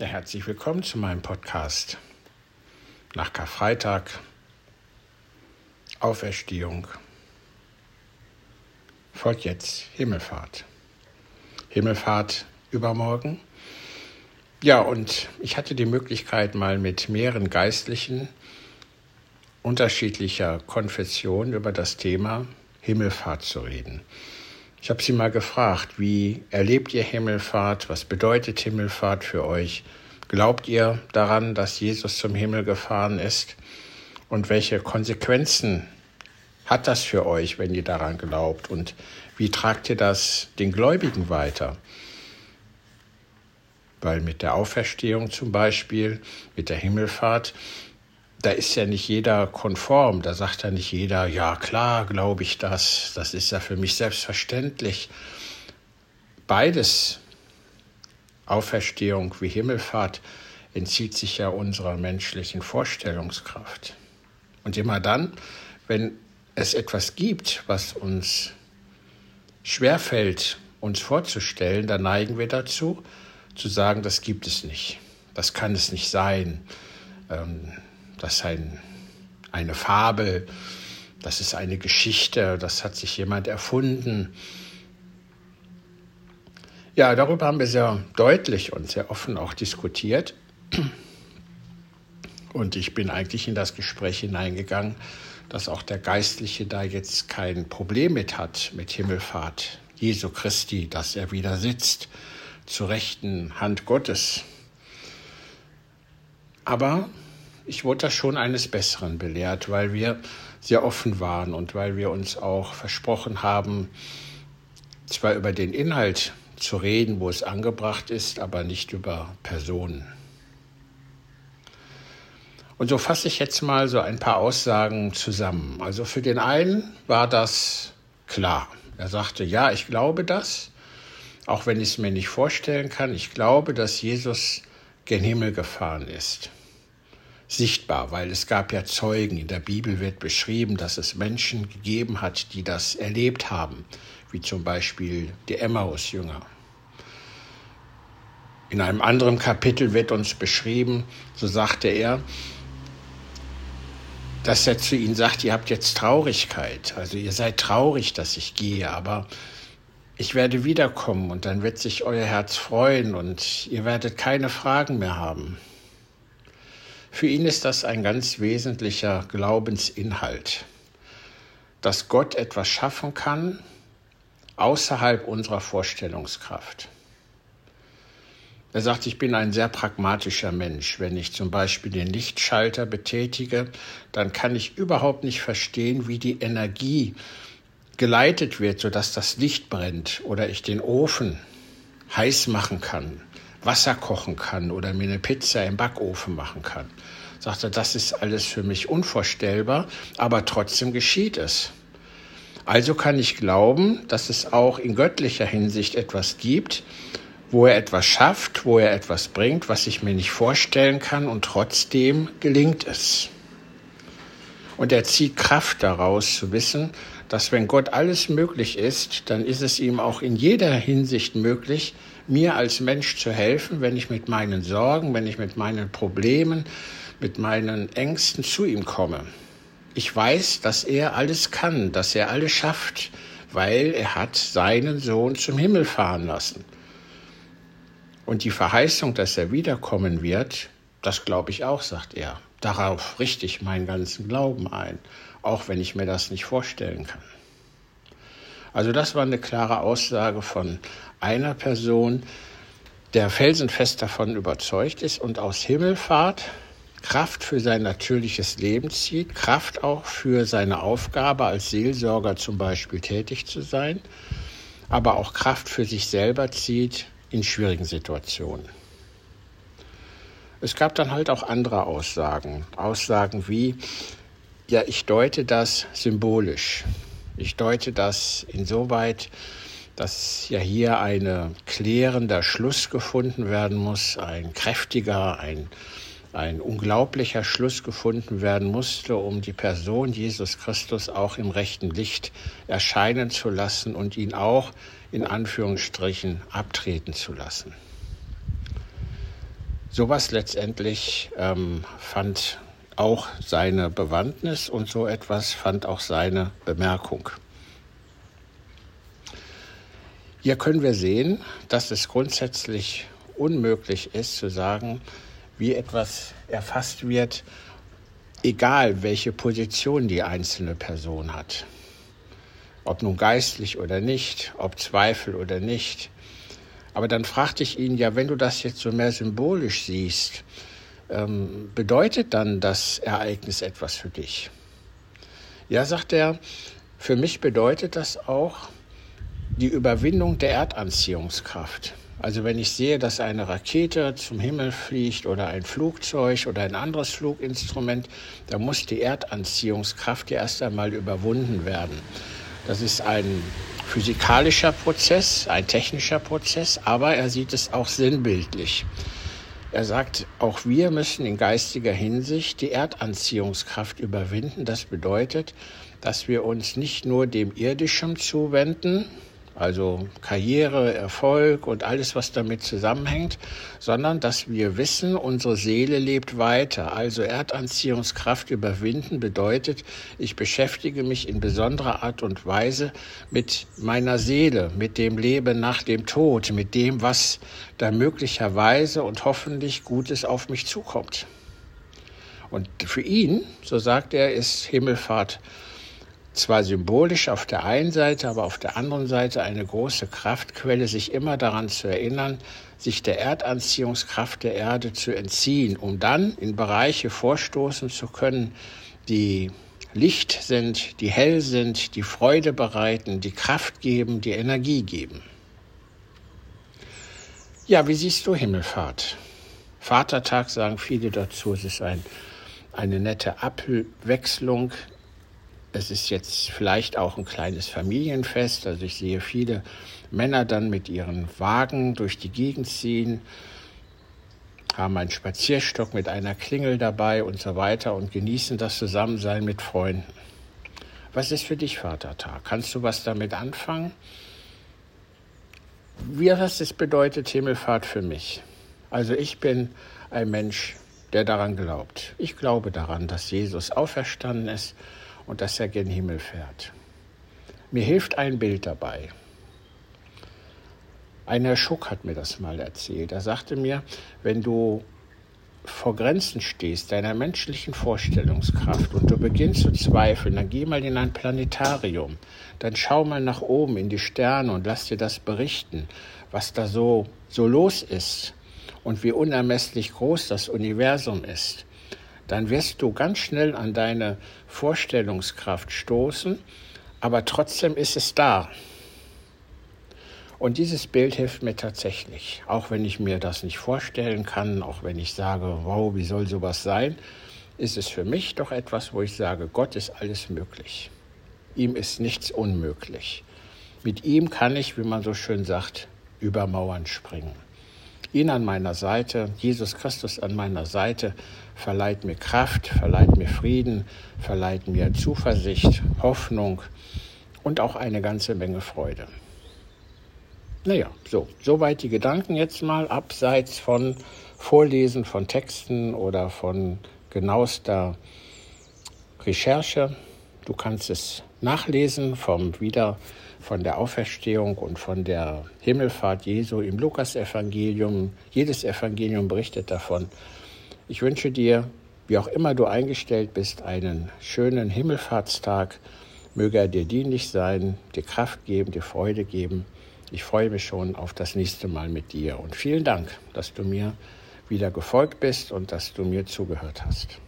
Ja, herzlich willkommen zu meinem Podcast. Nach Karfreitag, Auferstehung, folgt jetzt Himmelfahrt. Himmelfahrt übermorgen. Ja, und ich hatte die Möglichkeit, mal mit mehreren Geistlichen unterschiedlicher Konfessionen über das Thema Himmelfahrt zu reden. Ich habe sie mal gefragt, wie erlebt ihr Himmelfahrt? Was bedeutet Himmelfahrt für euch? Glaubt ihr daran, dass Jesus zum Himmel gefahren ist? Und welche Konsequenzen hat das für euch, wenn ihr daran glaubt? Und wie tragt ihr das den Gläubigen weiter? Weil mit der Auferstehung zum Beispiel, mit der Himmelfahrt, da ist ja nicht jeder konform. Da sagt ja nicht jeder, ja klar, glaube ich das. Das ist ja für mich selbstverständlich. Beides, Auferstehung wie Himmelfahrt, entzieht sich ja unserer menschlichen Vorstellungskraft. Und immer dann, wenn es etwas gibt, was uns schwerfällt, uns vorzustellen, dann neigen wir dazu, zu sagen, das gibt es nicht. Das kann es nicht sein. Ähm, das ist ein, eine Fabel, das ist eine Geschichte, das hat sich jemand erfunden. Ja, darüber haben wir sehr deutlich und sehr offen auch diskutiert. Und ich bin eigentlich in das Gespräch hineingegangen, dass auch der Geistliche da jetzt kein Problem mit hat, mit Himmelfahrt Jesu Christi, dass er wieder sitzt zur rechten Hand Gottes. Aber ich wurde da schon eines Besseren belehrt, weil wir sehr offen waren und weil wir uns auch versprochen haben, zwar über den Inhalt zu reden, wo es angebracht ist, aber nicht über Personen. Und so fasse ich jetzt mal so ein paar Aussagen zusammen. Also für den einen war das klar. Er sagte, ja, ich glaube das, auch wenn ich es mir nicht vorstellen kann. Ich glaube, dass Jesus gen Himmel gefahren ist sichtbar, weil es gab ja Zeugen. In der Bibel wird beschrieben, dass es Menschen gegeben hat, die das erlebt haben, wie zum Beispiel die Emmaus-Jünger. In einem anderen Kapitel wird uns beschrieben, so sagte er, dass er zu ihnen sagt, ihr habt jetzt Traurigkeit, also ihr seid traurig, dass ich gehe, aber ich werde wiederkommen und dann wird sich euer Herz freuen und ihr werdet keine Fragen mehr haben. Für ihn ist das ein ganz wesentlicher Glaubensinhalt, dass Gott etwas schaffen kann außerhalb unserer Vorstellungskraft. Er sagt, ich bin ein sehr pragmatischer Mensch. Wenn ich zum Beispiel den Lichtschalter betätige, dann kann ich überhaupt nicht verstehen, wie die Energie geleitet wird, sodass das Licht brennt oder ich den Ofen heiß machen kann Wasser kochen kann oder mir eine Pizza im Backofen machen kann. Sagt er, das ist alles für mich unvorstellbar, aber trotzdem geschieht es. Also kann ich glauben, dass es auch in göttlicher Hinsicht etwas gibt, wo er etwas schafft, wo er etwas bringt, was ich mir nicht vorstellen kann und trotzdem gelingt es. Und er zieht Kraft daraus zu wissen, dass wenn Gott alles möglich ist, dann ist es ihm auch in jeder Hinsicht möglich, mir als Mensch zu helfen, wenn ich mit meinen Sorgen, wenn ich mit meinen Problemen, mit meinen Ängsten zu ihm komme. Ich weiß, dass er alles kann, dass er alles schafft, weil er hat seinen Sohn zum Himmel fahren lassen. Und die Verheißung, dass er wiederkommen wird, das glaube ich auch, sagt er. Darauf richte ich meinen ganzen Glauben ein, auch wenn ich mir das nicht vorstellen kann. Also das war eine klare Aussage von einer Person, der felsenfest davon überzeugt ist und aus Himmelfahrt Kraft für sein natürliches Leben zieht, Kraft auch für seine Aufgabe als Seelsorger zum Beispiel tätig zu sein, aber auch Kraft für sich selber zieht in schwierigen Situationen. Es gab dann halt auch andere Aussagen, Aussagen wie, ja, ich deute das symbolisch. Ich deute das insoweit, dass ja hier ein klärender Schluss gefunden werden muss, ein kräftiger, ein, ein unglaublicher Schluss gefunden werden musste, um die Person Jesus Christus auch im rechten Licht erscheinen zu lassen und ihn auch in Anführungsstrichen abtreten zu lassen. sowas letztendlich ähm, fand auch seine Bewandtnis und so etwas fand auch seine Bemerkung. Hier können wir sehen, dass es grundsätzlich unmöglich ist zu sagen, wie etwas erfasst wird, egal welche Position die einzelne Person hat. Ob nun geistlich oder nicht, ob Zweifel oder nicht. Aber dann fragte ich ihn, ja, wenn du das jetzt so mehr symbolisch siehst, ähm, bedeutet dann das Ereignis etwas für dich? Ja, sagt er, für mich bedeutet das auch die Überwindung der Erdanziehungskraft. Also wenn ich sehe, dass eine Rakete zum Himmel fliegt oder ein Flugzeug oder ein anderes Fluginstrument, dann muss die Erdanziehungskraft ja erst einmal überwunden werden. Das ist ein physikalischer Prozess, ein technischer Prozess, aber er sieht es auch sinnbildlich. Er sagt, auch wir müssen in geistiger Hinsicht die Erdanziehungskraft überwinden. Das bedeutet, dass wir uns nicht nur dem Irdischen zuwenden, also Karriere, Erfolg und alles, was damit zusammenhängt, sondern dass wir wissen, unsere Seele lebt weiter. Also Erdanziehungskraft überwinden bedeutet, ich beschäftige mich in besonderer Art und Weise mit meiner Seele, mit dem Leben nach dem Tod, mit dem, was da möglicherweise und hoffentlich Gutes auf mich zukommt. Und für ihn, so sagt er, ist Himmelfahrt zwar symbolisch auf der einen Seite, aber auf der anderen Seite eine große Kraftquelle, sich immer daran zu erinnern, sich der Erdanziehungskraft der Erde zu entziehen, um dann in Bereiche vorstoßen zu können, die Licht sind, die hell sind, die Freude bereiten, die Kraft geben, die Energie geben. Ja, wie siehst du Himmelfahrt? Vatertag sagen viele dazu, es ist ein, eine nette Abwechslung es ist jetzt vielleicht auch ein kleines Familienfest. Also ich sehe viele Männer dann mit ihren Wagen durch die Gegend ziehen, haben einen Spazierstock mit einer Klingel dabei und so weiter und genießen das Zusammensein mit Freunden. Was ist für dich Vatertag? Kannst du was damit anfangen? Wie was es bedeutet Himmelfahrt für mich? Also ich bin ein Mensch, der daran glaubt. Ich glaube daran, dass Jesus auferstanden ist und dass er gen Himmel fährt. Mir hilft ein Bild dabei. Ein Herr Schuck hat mir das mal erzählt. Er sagte mir, wenn du vor Grenzen stehst, deiner menschlichen Vorstellungskraft und du beginnst zu zweifeln, dann geh mal in ein Planetarium, dann schau mal nach oben in die Sterne und lass dir das berichten, was da so, so los ist und wie unermesslich groß das Universum ist dann wirst du ganz schnell an deine Vorstellungskraft stoßen, aber trotzdem ist es da. Und dieses Bild hilft mir tatsächlich, auch wenn ich mir das nicht vorstellen kann, auch wenn ich sage, wow, wie soll sowas sein, ist es für mich doch etwas, wo ich sage, Gott ist alles möglich. Ihm ist nichts unmöglich. Mit ihm kann ich, wie man so schön sagt, über Mauern springen. Ihn an meiner Seite, Jesus Christus an meiner Seite, verleiht mir Kraft, verleiht mir Frieden, verleiht mir Zuversicht, Hoffnung und auch eine ganze Menge Freude. Naja, so, soweit die Gedanken jetzt mal, abseits von Vorlesen von Texten oder von genauester Recherche. Du kannst es nachlesen vom Wieder von der Auferstehung und von der Himmelfahrt Jesu im Lukasevangelium. Jedes Evangelium berichtet davon. Ich wünsche dir, wie auch immer du eingestellt bist, einen schönen Himmelfahrtstag. Möge er dir dienlich sein, dir Kraft geben, dir Freude geben. Ich freue mich schon auf das nächste Mal mit dir. Und vielen Dank, dass du mir wieder gefolgt bist und dass du mir zugehört hast.